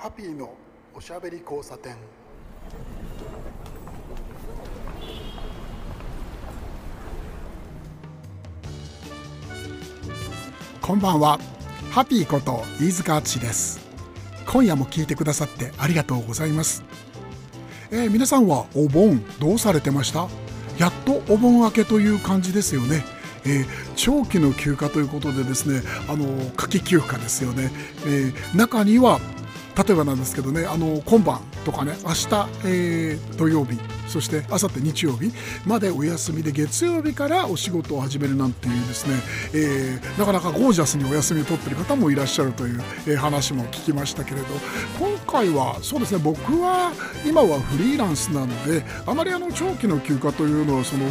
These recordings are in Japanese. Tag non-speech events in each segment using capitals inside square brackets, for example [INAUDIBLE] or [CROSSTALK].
ハッピーのおしゃべり交差点。こんばんは。ハッピーこと飯塚敦です。今夜も聞いてくださってありがとうございます、えー皆さんはお盆どうされてました？やっとお盆明けという感じですよね。えー長期の休暇ということでですねあの夏季休暇ですよね、えー中には例えばなんですけどねあの今晩とかね明日、えー土曜日そして明後日日曜日までお休みで月曜日からお仕事を始めるなんていうですね、えーなかなかゴージャスにお休みを取ってる方もいらっしゃるという、えー話も聞きましたけれど今回はそうですね僕は今はフリーランスなのであまりあの長期の休暇というのはその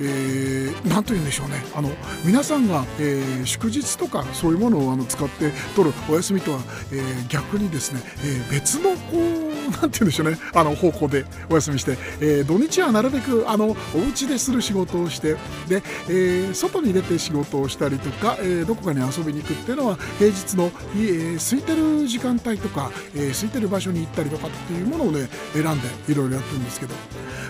えーなんと言うんでしょうね。あの皆さんが、えー祝日とかそういうものをあの使って取るお休みとは、えー逆にですね、えー別のこうなんて言うんでしょうね。あの方向でお休みして、えー土日はなるべくあのお家でする仕事をしてで、えー外に出て仕事をしたりとか、えーどこかに遊びに行くっていうのは平日の、えー空いてる時間帯とか、えー空いてる場所に行ったりとかっていうものをね選んでいろいろやってるんですけど。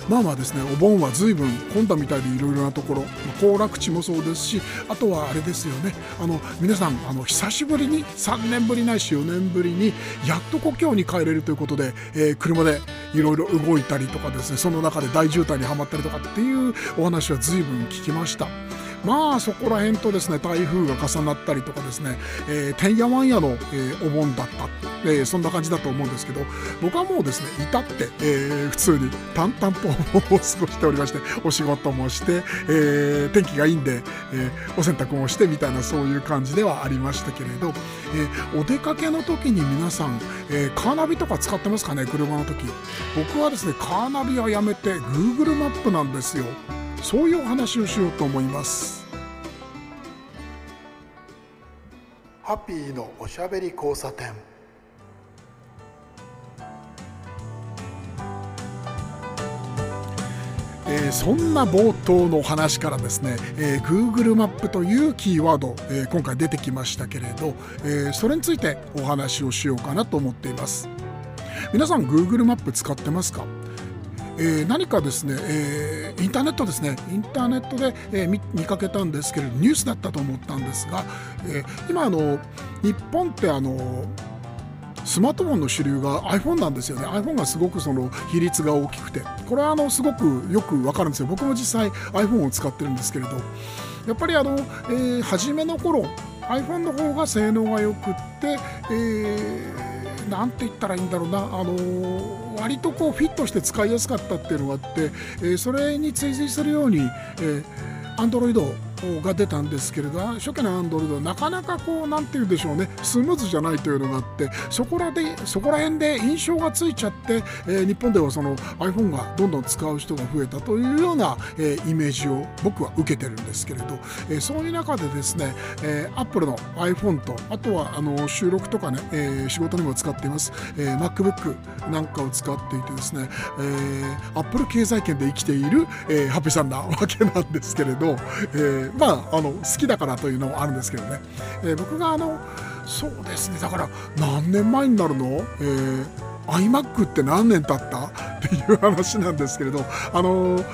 まあまあですねお盆は随分混んだみたいでいろいろなところ行楽地もそうですしあとはあれですよねあの皆さんあの久しぶりに3年ぶりないし4年ぶりにやっと故郷に帰れるということで、えー車でいろいろ動いたりとかですねその中で大渋滞にはまったりとかっていうお話は随分聞きました。まあそこら辺とですね台風が重なったりとかですね、えーてんやわんやの、えーお盆だった、えーそんな感じだと思うんですけど僕はもうですね至って、えー普通に淡々とお盆を過ごしておりましてお仕事もして、えー天気がいいんで、えーお洗濯もしてみたいなそういう感じではありましたけれど、えーお出かけの時に皆さん、えーカーナビとか使ってますかね車の時。僕はですねカーナビはやめて Google マップなんですよ。そういうお話をしようと思います。ハッピーのおしゃべり交差点。えーそんな冒頭のお話からですね、えー Google マップというキーワード、えー今回出てきましたけれど、えーそれについてお話をしようかなと思っています。皆さん Google マップ使ってますか？えー何かですね、えーインターネットですね。インターネットで、えー見かけたんですけれどニュースだったと思ったんですが、えー今あの日本ってあのスマートフォンの主流が iPhone なんですよね。iPhone がすごくその比率が大きくて。これはあのすごくよくわかるんですよ。僕も実際 iPhone を使ってるんですけれど。やっぱりあの、えー初めの頃 iPhone の方が性能が良くって、えーなんて言ったらいいんだろうな、あのー割とこうフィットして使いやすかったっていうのがあって、えーそれに追随するように、えー Android が出たんですけれど初期の Android はなかなかこうなんて言うんでしょうねスムーズじゃないというのがあってそこらでそこら辺で印象がついちゃって、えー日本ではその iPhone がどんどん使う人が増えたというような、えーイメージを僕は受けてるんですけれど、えーそういう中でですね、えー Apple の iPhone とあとはあの収録とかね、えー仕事にも使っています、えー MacBook なんかを使っていてですね、えー Apple 経済圏で生きている、えーハッピーさんなわけなんですけれど、えーまああの好きだからというのもあるんですけどね、えー僕があのそうですね。だから何年前になるの、えー iMac って何年経った？っていう話なんですけれどあの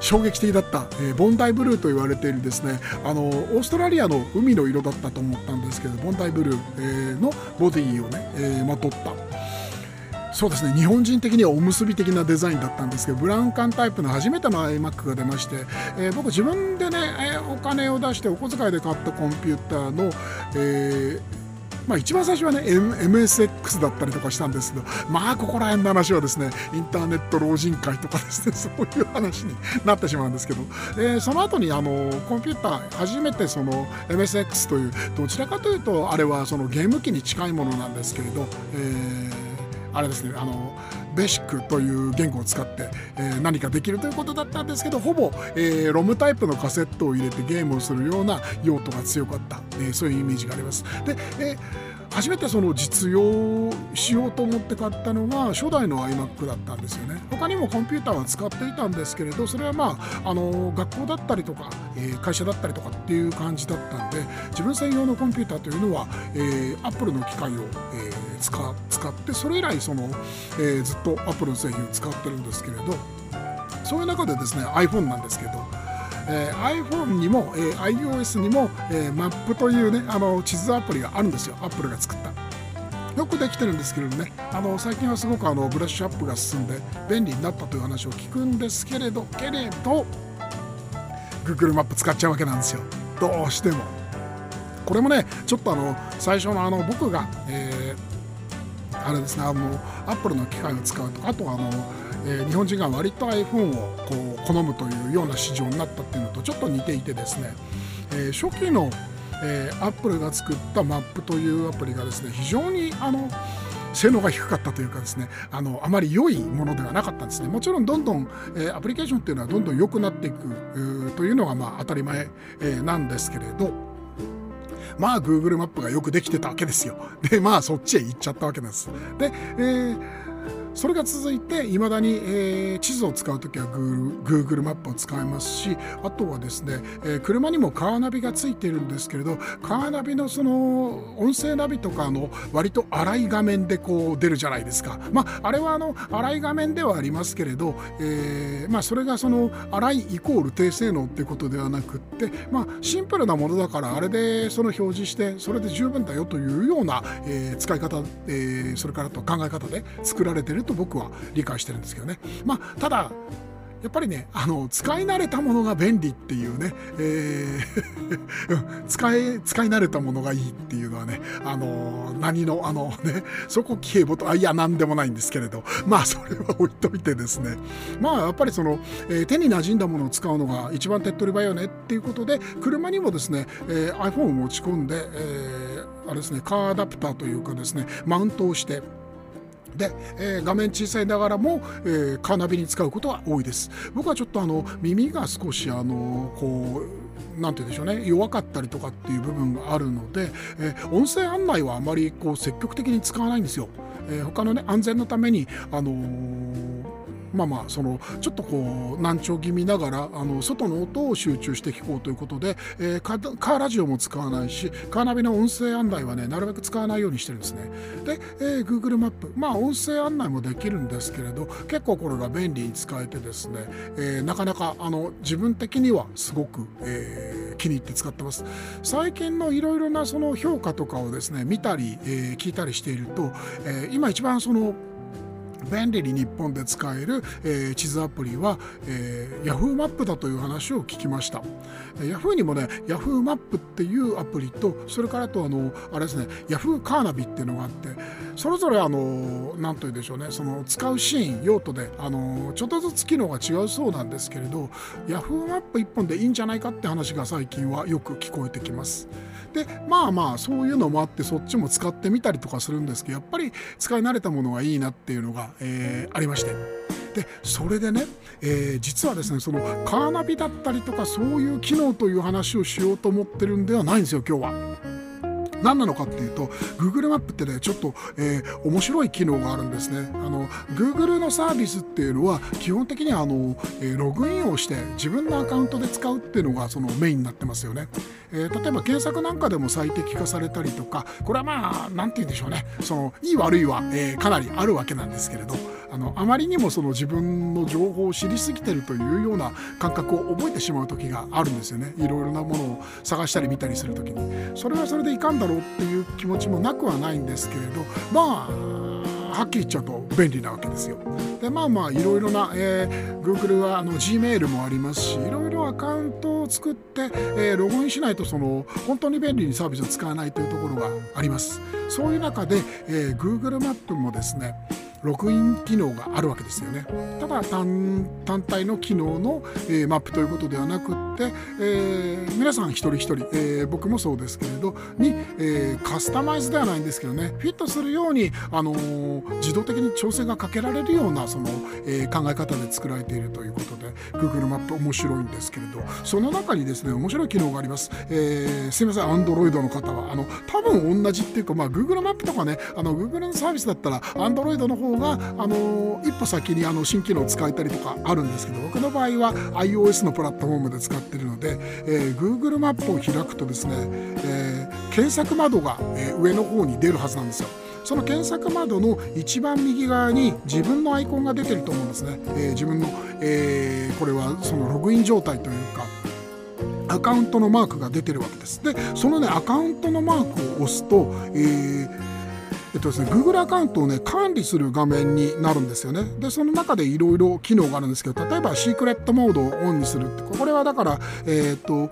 衝撃的だった、えーボンダイブルーと言われているですね。あのオーストラリアの海の色だったと思ったんですけどボンダイブルー、えのボディをね、えーまとった。そうですね。日本人的にはおむすび的なデザインだったんですけどブラウン管タイプの初めての iMac が出まして、えー僕自分でね、えーお金を出してお小遣いで買ったコンピューターの、えーまあ、一番最初はね MSX だったりとかしたんですけどまあここら辺の話はですねインターネット老人会とかですね [LAUGHS] そういう話になってしまうんですけど、えその後にあのコンピューター初めてその MSX というどちらかというとあれはそのゲーム機に近いものなんですけれど、えーあれですねあのベーシックという言語を使って、えー何かできるということだったんですけどほぼ、えーロムタイプのカセットを入れてゲームをするような用途が強かった、えーそういうイメージがあります。で、えー初めてその実用しようと思って買ったのが初代の iMac だったんですよね。他にもコンピューターは使っていたんですけれどそれはまああの学校だったりとか、えー、会社だったりとかっていう感じだったんで自分専用のコンピューターというのは、えー、Apple の機械を、えー、使使ってそれ以来その、えー、ずっと Apple の製品を使ってるんですけれどそういう中でですね iPhone なんですけどえー、iPhone にも、えー、iOS にも、えー、マップというねあの地図アプリがあるんですよ。Apple が作った。よくできてるんですけれどね。あの最近はすごくあのブラッシュアップが進んで便利になったという話を聞くんですけれどけれど Google マップ使っちゃうわけなんですよ。どうしても。これもねちょっとあの最初のあの僕が、えー、あれですねあの Apple の機械を使うとあとあのえー、日本人が割と iPhone をこう好むというような市場になったっていうのとちょっと似ていてですね、えー、初期の、えー、Apple が作ったマップというアプリがですね非常にあの性能が低かったというかですねあのあまり良いものではなかったんですね。もちろんどんどん、えー、アプリケーションっていうのはどんどん良くなっていくというのがまあ当たり前、えー、なんですけれどまあ Google マップがよくできてたわけですよ。でまあそっちへ行っちゃったわけです。で、えーそれが続いていまだに、えー、地図を使う時は Google, マップを使いますしあとはですね、えー、車にもカーナビがついているんですけれどカーナビのその音声ナビとかの割と荒い画面でこう出るじゃないですか。まああれはあの荒い画面ではありますけれど、えー、まあそれがその荒いイコール低性能ってことではなくってまあシンプルなものだからあれでその表示してそれで十分だよというような、えー、使い方、えー、それからと考え方で作られてると僕は理解してるんですけどね。まあ、ただやっぱりねあの使い慣れたものが便利っていうね、えー [LAUGHS] 使い使い慣れたものがいいっていうのはねあの何のあのねそこ消えぼとあいや何でもないんですけれどまあそれは置いといてですねまあやっぱりその、えー、手に馴染んだものを使うのが一番手っ取り早いよねっていうことで車にもですね、えー、iPhone を持ち込んで、えー、あれですねカーアダプターというかですねマウントをしてで、えー、画面小さいながらも、えー、カーナビに使うことは多いです。僕はちょっとあの耳が少しあのこうなんて言うんでしょうね。弱かったりとかっていう部分があるので、えー、音声案内はあまりこう積極的に使わないんですよ、えー、他のね安全のためにあのーまあまあそのちょっとこう難聴気味ながらあの外の音を集中して聞こうということで、えー、カーラジオも使わないしカーナビの音声案内はねなるべく使わないようにしてるんですね。で、えー、Google マップまあ音声案内もできるんですけれど結構これが便利に使えてですね、えー、なかなかあの自分的にはすごく、えー、気に入って使ってます。最近のいろいろなその評価とかをですね見たり、えー、聞いたりしていると、えー、今一番その便利に日本で使える、えー、地図アプリは、えー、Yahoo マップだという話を聞きました。Yahoo にもね Yahoo マップっていうアプリとそれからとあのあれですね Yahoo カーナビっていうのがあってそれぞれあの何と言うでしょうねその使うシーン用途であのちょっとずつ機能が違うそうなんですけれど Yahoo マップ1本でいいんじゃないかって話が最近はよく聞こえてきます。でまあまあそういうのもあってそっちも使ってみたりとかするんですけどやっぱり使い慣れたものがいいなっていうのが、えー、ありまして。でそれでね、えー、実はですねそのカーナビだったりとかそういう機能という話をしようと思ってるんではないんですよ今日は。何なのかっていうと Google マップってねちょっと、えー、面白い機能があるんですね。あの Google のサービスっていうのは基本的にはあの、え、ログインをして自分のアカウントで使うっていうのがそのメインになってますよね、えー、例えば検索なんかでも最適化されたりとかこれはまあ何て言うんでしょうね。そのいい悪いは、えー、かなりあるわけなんですけれど。あのあまりにもその自分の情報を知りすぎてるというような感覚を覚えてしまう時があるんですよねいろいろなものを探したり見たりする時にそれはそれでいかんだろうっていう気持ちもなくはないんですけれどまあはっきり言っちゃうと便利なわけですよ。でまあまあいろいろな、えー、Google はあの Gmail もありますしいろいろアカウントを作って、えー、ログインしないとその本当に便利にサービスを使わないというところがあります。そういう中で、えー、Google マップもですねログイン機能があるわけですよね。ただ単体の機能の、えー、マップということではなくって、えー、皆さん一人一人、えー、僕もそうですけれどに、えカスタマイズではないんですけどねフィットするように、あの自動的に調整がかけられるようなその、え考え方で作られているということで Google マップ面白いんですけれどその中にですね面白い機能があります、えすいません Android の方はあの多分同じっていうか、まあ、Google マップとかねあの Google のサービスだったら Android の方が、あの一歩先にあの新機能を使えたりとかあるんですけど僕の場合は iOS のプラットフォームで使ってるので、えー、Google マップを開くとですね、えー、検索窓が、えー、上の方に出るはずなんですよ。その検索窓の一番右側に自分のアイコンが出てると思うんですね。えー、自分の、えー、これはそのログイン状態というかアカウントのマークが出てるわけです。でそのねアカウントのマークを押すと、えーえっとですね、Google アカウントをね管理する画面になるんですよね。でその中でいろいろ機能があるんですけど例えばシークレットモードをオンにするってこれはだからえー、っと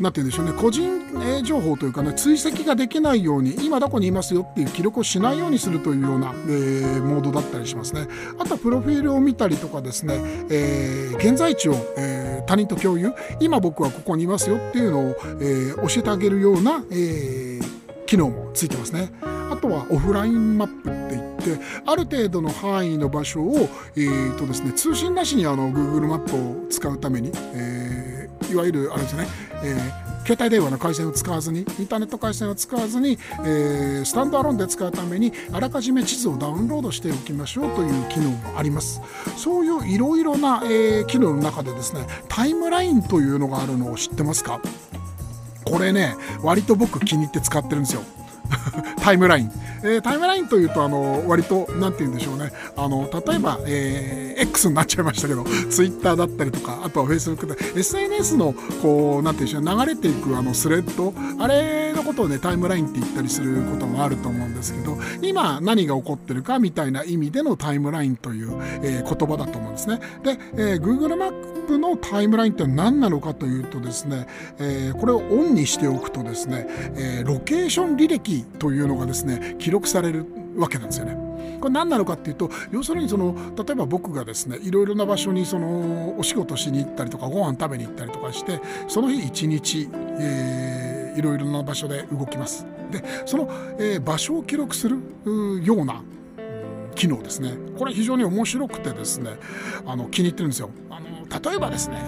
なて言うんでしょうね個人情報というかね追跡ができないように今どこにいますよっていう記録をしないようにするというような、えー、モードだったりしますねあとはプロフィールを見たりとかですね、えー、現在地を、えー、他人と共有今僕はここにいますよっていうのを、え教えてあげるような、え機能もついてますねあとはオフラインマップって言ってある程度の範囲の場所を、えーとですね、通信なしにあの Google マップを使うために、えー、いわゆるあれですね、えー携帯電話の回線を使わずにインターネット回線を使わずに、えー、スタンドアロンで使うためにあらかじめ地図をダウンロードしておきましょうという機能もあります。そういういろいろな、えー、機能の中でですねタイムラインというのがあるのを知ってますか？これね割と僕気に入って使ってるんですよ。[LAUGHS] タイムライン、えー、タイムラインというとあの割と何て言うんでしょうね。あの例えば、えー、X になっちゃいましたけど Twitter だったりとかあとは Facebook で SNS のこう何て言うんでしょう流れていくあのスレッド。あれのことをねタイムラインって言ったりすることもあると思うんですけど今何が起こってるかみたいな意味でのタイムラインという、えー、言葉だと思うんですね。で、えー、Google マップのタイムラインって何なのかというとですね、えー、これをオンにしておくとですね、えー、ロケーション履歴というのがですね記録されるわけなんですよね。これ何なのかっていうと要するにその例えば僕がですねいろいろな場所にそのお仕事しに行ったりとかご飯食べに行ったりとかしてその日一日、えー、いろいろな場所で動きます。でその、えー、場所を記録するような機能ですねこれ非常に面白くてですねあの気に入ってるんですよ。あの例えばですね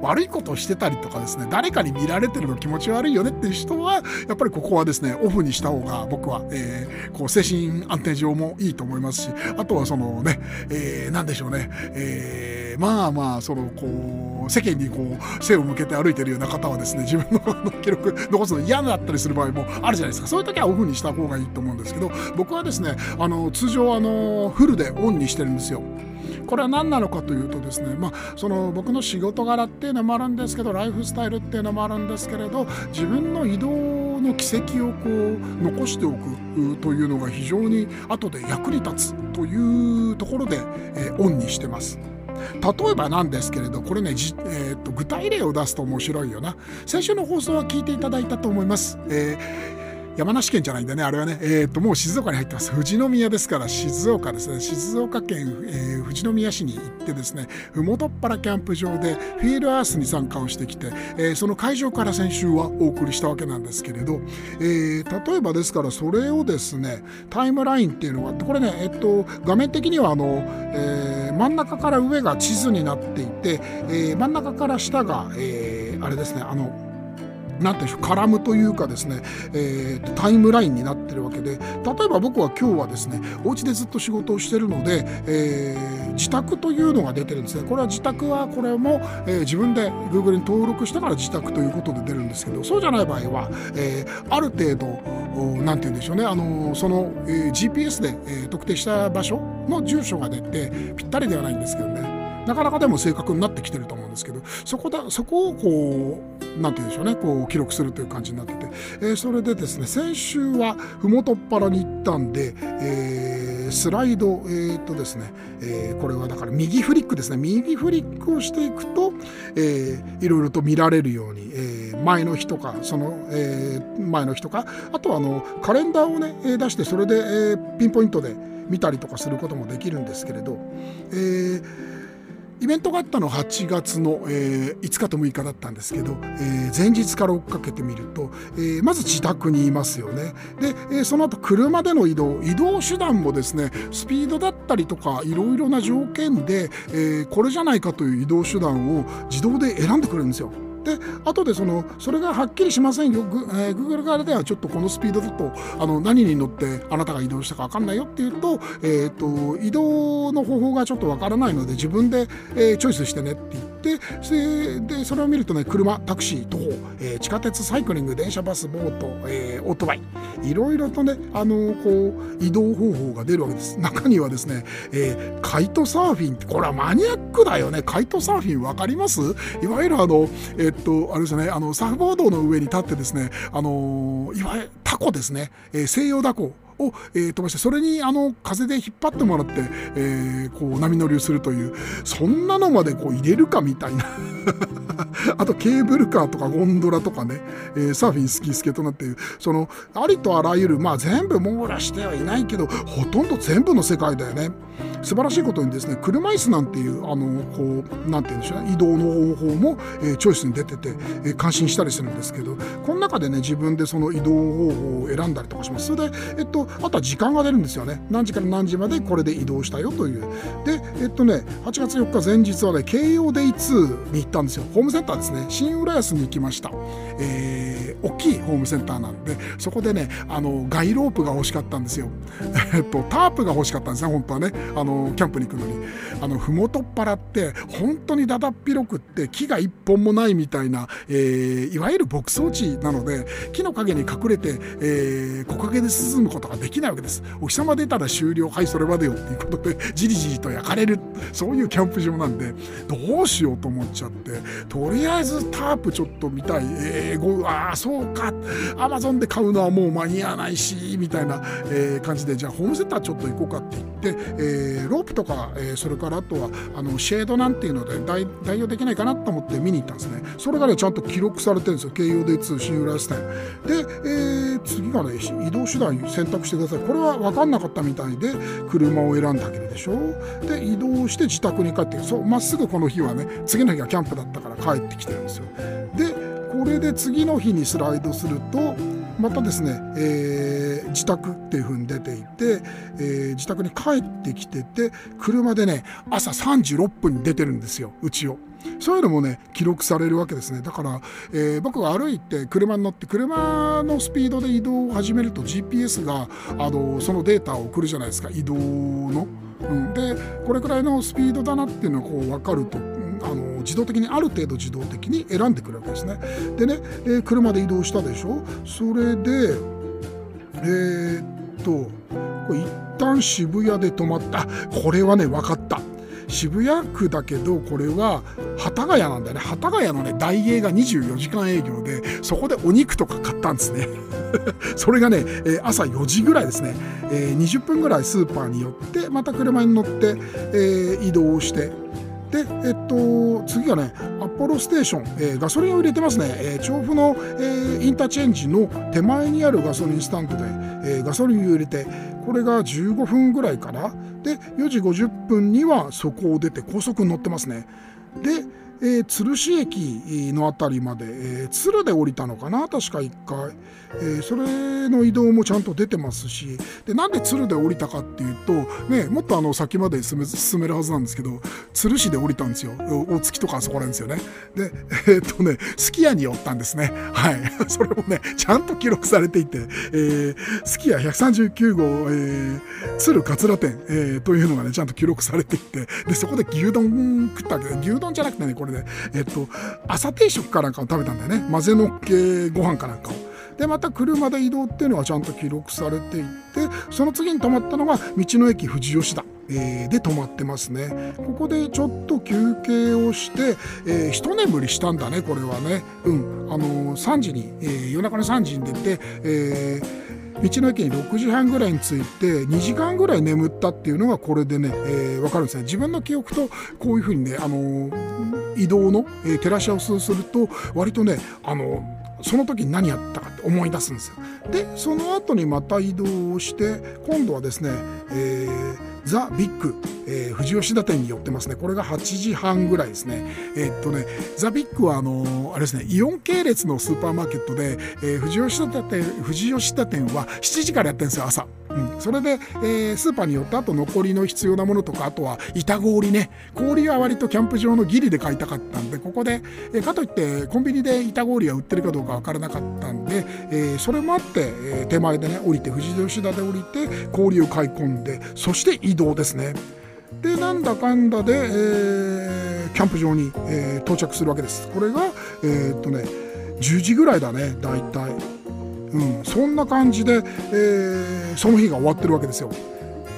悪いことをしてたりとかですね誰かに見られてるの気持ち悪いよねっていう人はやっぱりここはですねオフにした方が僕は、えー、こう精神安定上もいいと思いますしあとはそのね、えー、何でしょうね、えー、まあまあそのこう世間にこう背を向けて歩いてるような方はですね自分の記録残すの嫌だったりする場合もあるじゃないですかそういう時はオフにした方がいいと思うんですけど僕はですねあの通常あのフルでオンにしてるんですよ。これは何なのかというとですね、まあ、その僕の仕事柄っていうのもあるんですけどライフスタイルっていうのもあるんですけれど自分の移動の軌跡をこう残しておくというのが非常に後で役に立つというところで、えー、オンにしてます。例えばなんですけれどこれね、えーと、と具体例を出すと面白いよな先週の放送は聞いていただいたと思います、えー山梨県じゃないんだねあれはね、えー、ともう静岡に入ってます。富士宮ですから静岡ですね。静岡県、えー、富士宮市に行ってですね麓っ腹キャンプ場でフィールアースに参加をしてきて、えー、その会場から先週はお送りしたわけなんですけれど、えー、例えばですからそれをですねタイムラインっていうのがあってこれね、えっと、画面的にはあの、えー、真ん中から上が地図になっていて、えー、真ん中から下が、えー、あれですねあのなんていうカラムというかですね、えー、タイムラインになってるわけで例えば僕は今日はですねお家でずっと仕事をしてるので、えー、自宅というのが出てるんですね。これは自宅はこれも、えー、自分で Google に登録したから自宅ということで出るんですけどそうじゃない場合は、えー、ある程度なんて言うんでしょうねあのその、えー、GPS で、えー、特定した場所の住所が出てぴったりではないんですけどね。なかなかでも正確になってきてると思うんですけどそこだそこをこう何て言うんでしょうねこう記録するという感じになってて、えー、それでですね先週は麓っ腹に行ったんで、えー、スライド、えーとですねえ、これはだから右フリックですね。右フリックをしていくと、えー、いろいろと見られるように、え、前の日とかその、え、前の日とかあとはあのカレンダーをね出してそれで、え、ピンポイントで見たりとかすることもできるんですけれど、えーイベントがあったのは8月の、えー、5日と6日だったんですけど、えー、前日から追っかけてみると、えー、まず自宅にいますよねで、えー、その後車での移動移動手段もですねスピードだったりとかいろいろな条件で、えー、これじゃないかという移動手段を自動で選んでくれるんですよ。で後でそのそれがはっきりしませんよ、グえー、Google 側ではちょっとこのスピードだとあの何に乗ってあなたが移動したか分かんないよっていうと,、えーと、移動の方法がちょっと分からないので自分で、えー、チョイスしてねって言ってそれでそれを見るとね車タクシー徒歩、えー、地下鉄サイクリング電車バスボート、えー、オートバイいろいろとねあのこう移動方法が出るわけです。中にはですね、えー、カイトサーフィンこれはマニアックだよね。カイトサーフィン分かります？いわゆるあの、えー、っとあれですねあのサーフボードの上に立ってですねあのいわゆるタコですね、えー、西洋ダコ。を、えー、飛ばしてそれにあの風で引っ張ってもらって、えー、こう波乗りをするというそんなのまでこう入れるかみたいな [LAUGHS] あとケーブルカーとかゴンドラとかね、えー、サーフィンスキースケートなんていうそのありとあらゆるまあ全部網羅してはいないけどほとんど全部の世界だよね。素晴らしいことにですね車椅子なんていうあのこうなんて言うんでしょうね移動の方法も、えー、チョイスに出てて、えー、感心したりするんですけどこの中でね自分でその移動方法を選んだりとかしますそれで、えっと、あとは時間が出るんですよね。何時から何時までこれで移動したよという。でえっとね8月4日前日はね京葉デイ2に行ったんですよ。ホームセンターですね。新浦安に行きました、えー、大きいホームセンターなんでそこでねあのガイロープが欲しかったんですよ。[LAUGHS] えっとタープが欲しかったんですね本当はね。あのキャンプに行くのに。あの麓っ腹って本当にだだっ広くって木が一本もないみたいな、えー、いわゆる牧草地なので木の陰に隠れて、えー、木陰で進むことができないわけです。お日様出たら終了。はいそれまでよっていうことでじりじりと焼かれる。そういうキャンプ場なんでどうしようと思っちゃってとりあえずタープちょっと見たい。えー、ああそうか。アマゾンで買うのはもう間に合わないしみたいな、えー、感じでじゃあホームセンターちょっと行こうかって言って、えー、ロープとか、えー、それからあとはあのシェードなんていうので代代用できないかなと思って見に行ったんですね。それがねちゃんと記録されてるんですよ。京葉 D2 新浦安店で、えー、次がね移動手段選択してください。これは分かんなかったみたいで車を選んであげるでしょ？で移動して自宅に帰ってそうまっすぐこの日はね次の日はキャンプだったから帰ってきてるんですよ。でこれで次の日にスライドするとまたですね、えー、自宅っていう風に出ていて、えー、自宅に帰ってきてて車でね朝36分に出てるんですようちを。そういうのもね記録されるわけですねだから、えー、僕が歩いて車に乗って車のスピードで移動を始めると GPS があのそのデータを送るじゃないですか移動の。うん、でこれくらいのスピードだなっていうのがこう分かるとあの自動的にある程度自動的に選んでくるわけですね。でね、えー、車で移動したでしょ？それでえー、っとこれ一旦渋谷で止まった。これはね分かった。渋谷区だけどこれは幡ヶ谷なんだよね。幡ヶ谷のね大英が24時間営業でそこでお肉とか買ったんですね。[LAUGHS] それがね、え朝4時ぐらいですね、え、20分ぐらいスーパーに寄ってまた車に乗って、え、移動して。で、えっと、次がね、アポロステーション、えー、ガソリンを入れてますね、えー、調布の、えー、インターチェンジの手前にあるガソリンスタンドで、えー、ガソリンを入れて、これが15分ぐらいから。で、4時50分にはそこを出て高速に乗ってますね。で、えー、鶴市駅の辺りまで、えー、鶴で降りたのかな？確か1回、えー、それの移動もちゃんと出てますし。でなんで鶴で降りたかっていうと、ね、もっとあの先まで進め進めるはずなんですけど鶴市で降りたんですよ。大月とかあそこら辺ですよね。でえっとねすき家に寄ったんですね。はい。[LAUGHS] それもねちゃんと記録されていて、すき家139号、え鶴桂店、えというのがねちゃんと記録されていて。でそこで牛丼食ったわけで牛丼じゃなくてねこれれで、えっと、朝定食かなんかを食べたんだよね混ぜのっけご飯かなんかを。でまた車で移動っていうのはちゃんと記録されていてその次に止まったのが道の駅富士吉田。えー、で止まってますねここでちょっと休憩をして、えー、一眠りしたんだねこれはねうんあのー、3時に、えー、夜中の3時に出て、えー道の駅に6時半ぐらいに着いて2時間ぐらい眠ったっていうのがこれでね、えー、分かるんですね自分の記憶とこういうふうにね、あのー、移動の、えー、照らし合わせをすると割とね、あのその時に何やったかって思い出すんですよ。でその後にまた移動をして今度はですね、えー、ザ・ビッグ、えー、富士吉田店に寄ってますね。これが8時半ぐらいですね。えー、っとね、ザ・ビッグはあのー、あれですね、イオン系列のスーパーマーケットで、えー、富士吉田店、富士吉田店は7時からやってるんですよ、朝。うん、それで、えー、スーパーによった後残りの必要なものとかあとは板氷ね氷は割とキャンプ場のギリで買いたかったんでここで、えー、かといってコンビニで板氷が売ってるかどうか分からなかったんで、えー、それもあって、え手前でね降りて富士吉田で降りて氷を買い込んでそして移動ですね。でなんだかんだで、えー、キャンプ場に、えー、到着するわけです。これが、えー、っとね10時ぐらいだね大体。うん、そんな感じで、えー、その日が終わってるわけですよ。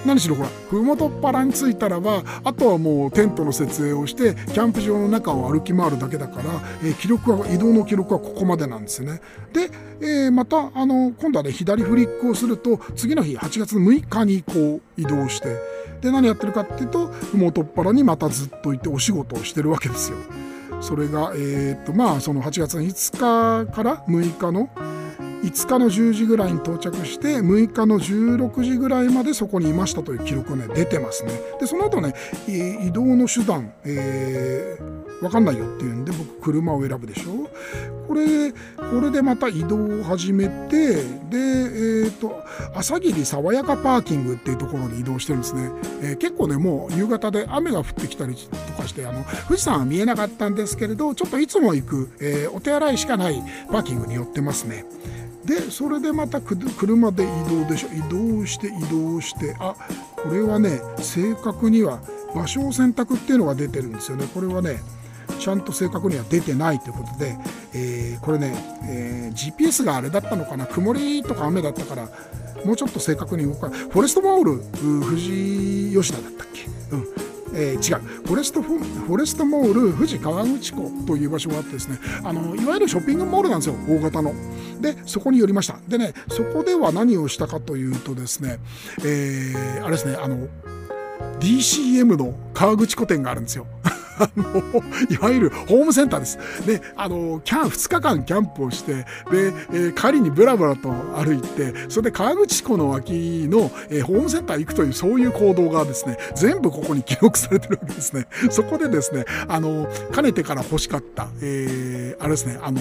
何しろほら麓っ腹に着いたらばあとはもうテントの設営をしてキャンプ場の中を歩き回るだけだから、えー、記録は移動の記録はここまでなんですね。で、えー、またあの今度はね左フリックをすると次の日8月6日にこう移動してで何やってるかっていうと麓っ腹にまたずっといてお仕事をしてるわけですよ。それがえー、っとまあその8月5日から6日の5日の10時ぐらいに到着して6日の16時ぐらいまでそこにいましたという記録がね出てますね。でその後ね移動の手段、えー、分かんないよっていうんで僕車を選ぶでしょ？これこれでまた移動を始めてでえっ、ー、と朝霧爽やかパーキングっていうところに移動してるんですね、えー、結構ねもう夕方で雨が降ってきたりとかしてあの富士山は見えなかったんですけれどちょっといつも行く、えー、お手洗いしかないパーキングに寄ってますね。でそれでまた車で移動でしょ。移動して移動して。あこれはね正確には場所を選択っていうのが出てるんですよね。これはねちゃんと正確には出てないということで、えー、これね、えー、GPS があれだったのかな。曇りとか雨だったからもうちょっと正確に動かフォレストモール富士吉田だったっけ、うん、えー、違うフォレストフォレストモール富士河口湖という場所があってですねあのいわゆるショッピングモールなんですよ大型の。でそこに寄りましたでねそこでは何をしたかというとですね、えー、あれですねあの DCM の河口湖店があるんですよ。あの、いわゆるホームセンターです。で、あの、キャン、2日間キャンプをして、で、えー、帰りにブラブラと歩いて、それで河口湖の脇の、えー、ホームセンター行くという、そういう行動がですね、全部ここに記録されてるわけですね。そこでですね、あの、かねてから欲しかった、えー、あれですね、あの、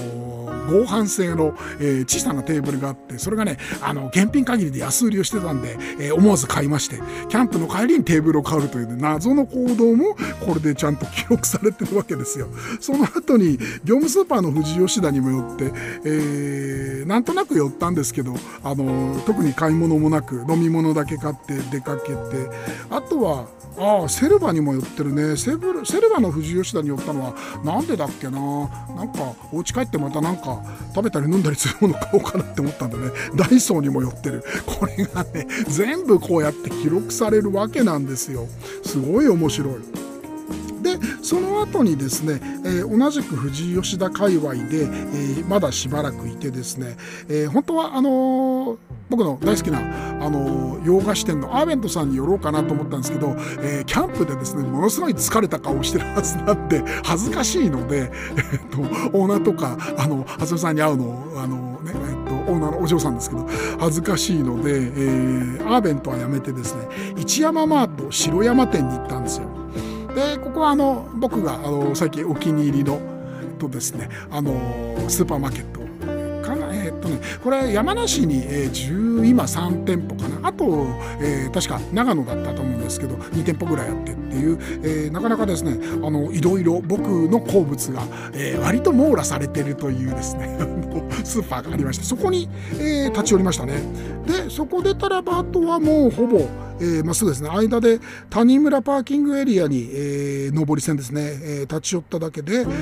合板製の、えー、小さなテーブルがあって、それがね、あの、現品限りで安売りをしてたんで、えー、思わず買いまして、キャンプの帰りにテーブルを買うという、ね、謎の行動も、これでちゃんと記録録されてるわけですよ。その後に業務スーパーの富士吉田にも寄って、えー、なんとなく寄ったんですけど、あの特に買い物もなく飲み物だけ買って出かけてあとはああセルバにも寄ってるね。セブセルバの富士吉田に寄ったのはなんでだっけな。なんかお家帰ってまたなんか食べたり飲んだりするもの買おうかなって思ったんでね。ダイソーにも寄ってる。これがね全部こうやって記録されるわけなんですよ。すごい面白い。その後にですね、えー、同じく富士吉田界隈で、えー、まだしばらくいてですね、えー、本当はあの僕の大好きな、あの洋菓子店のアーベントさんに寄ろうかなと思ったんですけど、えキャンプでですねものすごい疲れた顔をしてるはずなんで恥ずかしいので、えっとオーナーとかあの蓮見さんに会うのあのね、えっとオーナーのお嬢さんですけど恥ずかしいので、えー、アーベントはやめてですね一山マート城山店に行ったんですよ。でここはあの僕があの最近お気に入りのとですねあのスーパーマーケットかえ、っとねこれ山梨に、えー、10今3店舗かな。あと、えー、確か長野だったと思うんですけど2店舗ぐらいあってっていう、えー、なかなかですねあのいろいろ僕の好物が、えー、割と網羅されてるというですね [LAUGHS] スーパーがありましてそこに、え、立ち寄りましたね。でそこ出たらばあとはもうほぼえー、まっすぐですね。間で谷村パーキングエリアに、えー、上り線ですね、えー、立ち寄っただけでもう、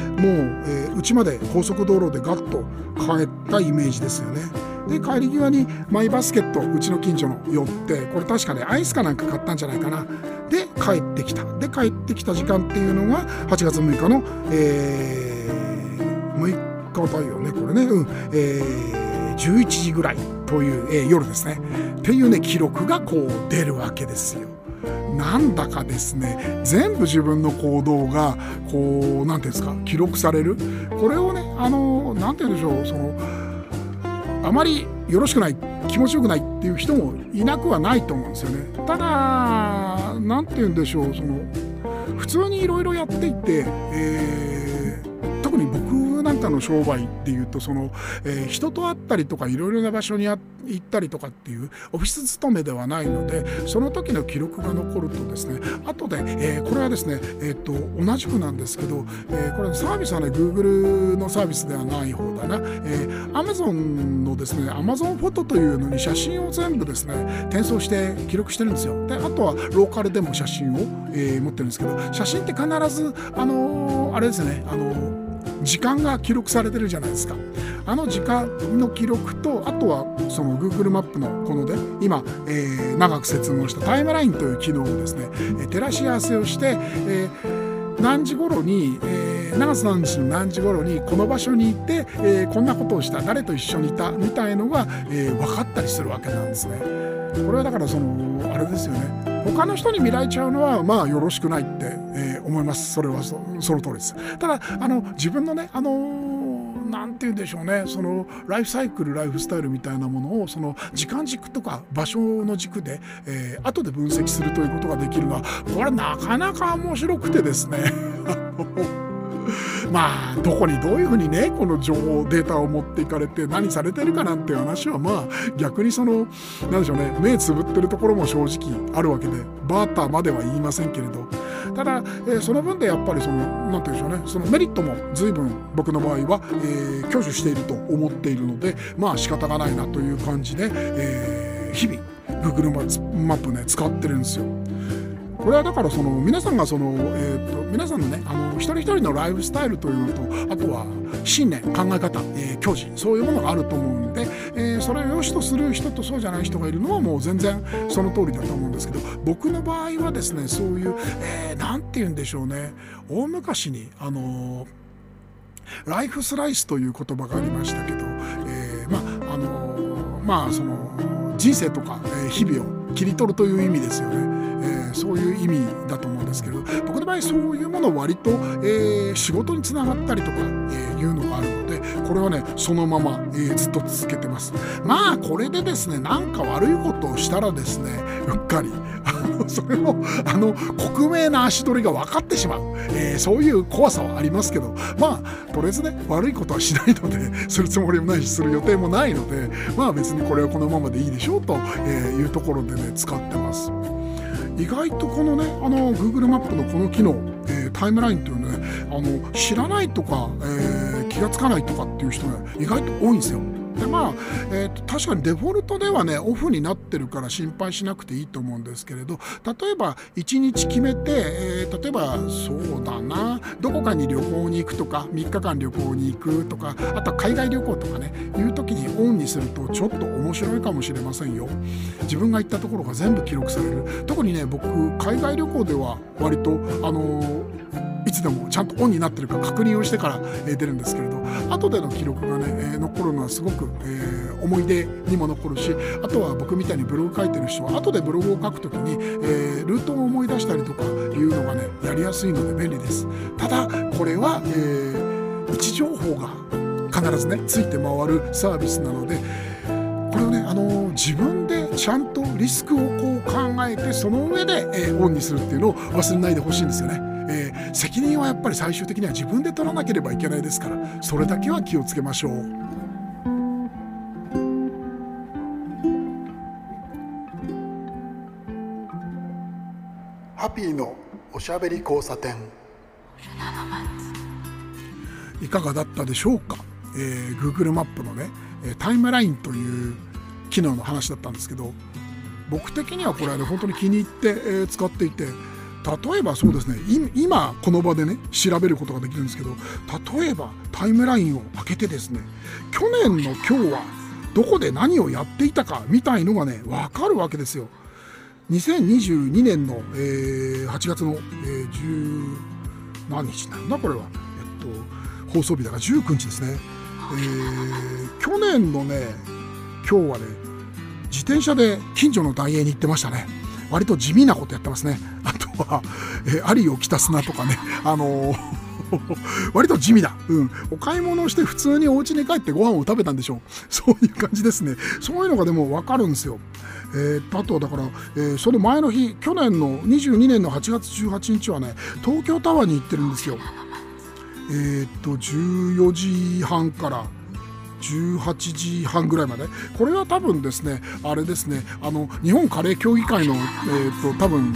えー、ちまで高速道路でガッと帰ったイメージですよね。で帰り際にマイバスケットうちの近所の寄ってこれ確かねアイスかなんか買ったんじゃないかな。で帰ってきた。で帰ってきた時間っていうのが8月6日の、えー、6日だよねこれね。うん、えー、11時ぐらい。という、えー、夜ですねっていうね記録がこう出るわけですよ。なんだかですね全部自分の行動がこう何ていうんですか記録されるこれをねあの何て言うんでしょうそのあまりよろしくない気持ちよくないっていう人もいなくはないと思うんですよね。ただ何て言うんでしょうその普通にいろいろやっていて、えー、特に僕んかの商売っていうとその、えー、人と会ったりとかいろいろな場所にあ行ったりとかっていうオフィス勤めではないのでその時の記録が残るとですね後で、えー、これはですね、えーと、同じくなんですけど、えー、これサービスはね Google のサービスではない方だな、えー、Amazon のですね Amazon フォトというのに写真を全部ですね転送して記録してるんですよ。であとはローカルでも写真を、えー、持ってるんですけど写真って必ずあのー、あれですねあのー時間が記録されてるじゃないですかあの時間の記録とあとはその Google マップのこので今、えー、長く説明したタイムラインという機能をですね、えー、照らし合わせをして、えー、何時頃に、えー、長瀬何日の何時頃にこの場所にいて、えー、こんなことをした誰と一緒にいたみたいのが、えー、分かったりするわけなんですね。これはだからそのあれですよね他の人に見られちゃうのはまあよろしくないって、えー、思います。それはそその通りです。ただあの自分のねあの何て言うんでしょうね。そのライフサイクルライフスタイルみたいなものをその時間軸とか場所の軸で、えー、後で分析するということができるのはこれなかなか面白くてですね。[LAUGHS] まあどこにどういうふうにねこの情報データを持っていかれて何されてるかなんて話はまあ逆にその何でしょうね目つぶってるところも正直あるわけでバーターまでは言いませんけれどただ、えー、その分でやっぱりその何て言うんでしょうねそのメリットも随分僕の場合は、えー、享受していると思っているのでまあ仕方がないなという感じで、えー、日々 Google マップね使ってるんですよ。これはだからその皆さんがその、えーと、皆さんのねあの一人一人のライフスタイルというのとあとは信念考え方、えー、教示そういうものがあると思うんで、えー、それを良しとする人とそうじゃない人がいるのはもう全然その通りだと思うんですけど僕の場合はですねそういう何、えー、て言うんでしょうね大昔にあのライフスライスという言葉がありましたけど、えー、まああのまあその人生とか、え、日々を切り取るという意味ですよね。えー、そういう意味だと思うんですけれど僕の場合そういうもの割と、えー、仕事につながったりとか、えー、いうのがあるのでこれはねそのまま、え、ずっと続けてますまあこれでですね何か悪いことをしたらですねうっかりそれをあの克明な足取りが分かってしまう、えー、そういう怖さはありますけどまあとりあえずね悪いことはしないので [LAUGHS] するつもりもないしする予定もないのでまあ別にこれはこのままでいいでしょうというところでね使ってます。意外とこのねあの Google マップのこの機能、えー、タイムラインというのねあの知らないとか、えー、気が付かないとかっていう人ね意外と多いんですよ。まあ、えーと、確かにデフォルトではねオフになってるから心配しなくていいと思うんですけれど例えば1日決めて、えー、例えばそうだなどこかに旅行に行くとか3日間旅行に行くとかあとは海外旅行とかねいう時にオンにするとちょっと面白いかもしれませんよ。自分が行ったところが全部記録される。特にね僕海外旅行では割とあのーいつでもちゃんとオンになってるか確認をしてから、え出るんですけれど後での記録がね、え残るのはすごく、え思い出にも残るしあとは僕みたいにブログ書いてる人は後でブログを書くときに、えルートを思い出したりとかいうのがねやりやすいので便利ですただこれは、えー、位置情報が必ずねついて回るサービスなのでこれをね、あの自分でちゃんとリスクをこう考えてその上で、えー、オンにするっていうのを忘れないでほしいんですよね。えー、責任はやっぱり最終的には自分で取らなければいけないですからそれだけは気をつけましょう。ハッピーのおしゃべり交差点いかがだったでしょうか、えー、Google マップのねタイムラインという機能の話だったんですけど僕的にはこれはね本当に気に入って、えー、使っていて例えばそうですね今この場でね調べることができるんですけど例えばタイムラインを開けてですね去年の今日はどこで何をやっていたかみたいのがね分かるわけですよ。2022年の、えー、8月の、えー、10何日なんだこれは、えっと、放送日だから19日ですね。えー、去年のね今日はね自転車で近所の大英に行ってましたね割と地味なことやってますねあとは、えー、アリを着た砂とかねあのー [LAUGHS] 割と地味だ。うん。お買い物をして普通にお家に帰ってご飯を食べたんでしょう。そういう感じですね。そういうのがでもわかるんですよ。えー、あとだから、えー、その前の日、去年の22年の8月18日はね、東京タワーに行ってるんですよ。えー、っと、14時半から18時半ぐらいまで。これは多分ですねあれですねあの日本カレー協議会の、えーと、多分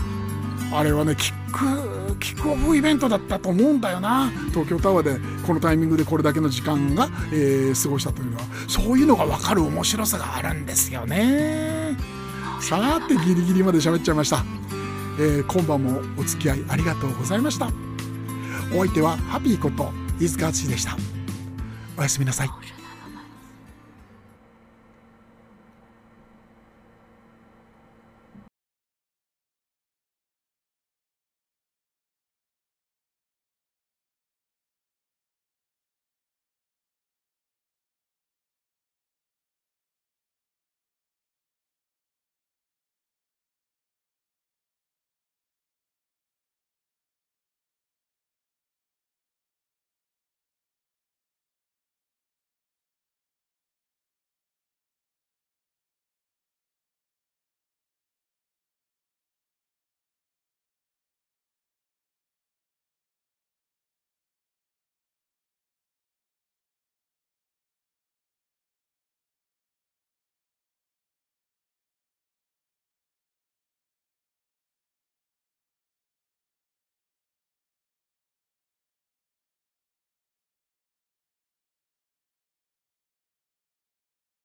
あれはねキックキックオフイベントだったと思うんだよな。東京タワーでこのタイミングでこれだけの時間が、えー、過ごしたというのはそういうのが分かる面白さがあるんですよね。さてギリギリまで喋っちゃいました、えー、今晩もお付き合いありがとうございました。お相手はハッピーこと飯塚敦でした。おやすみなさい。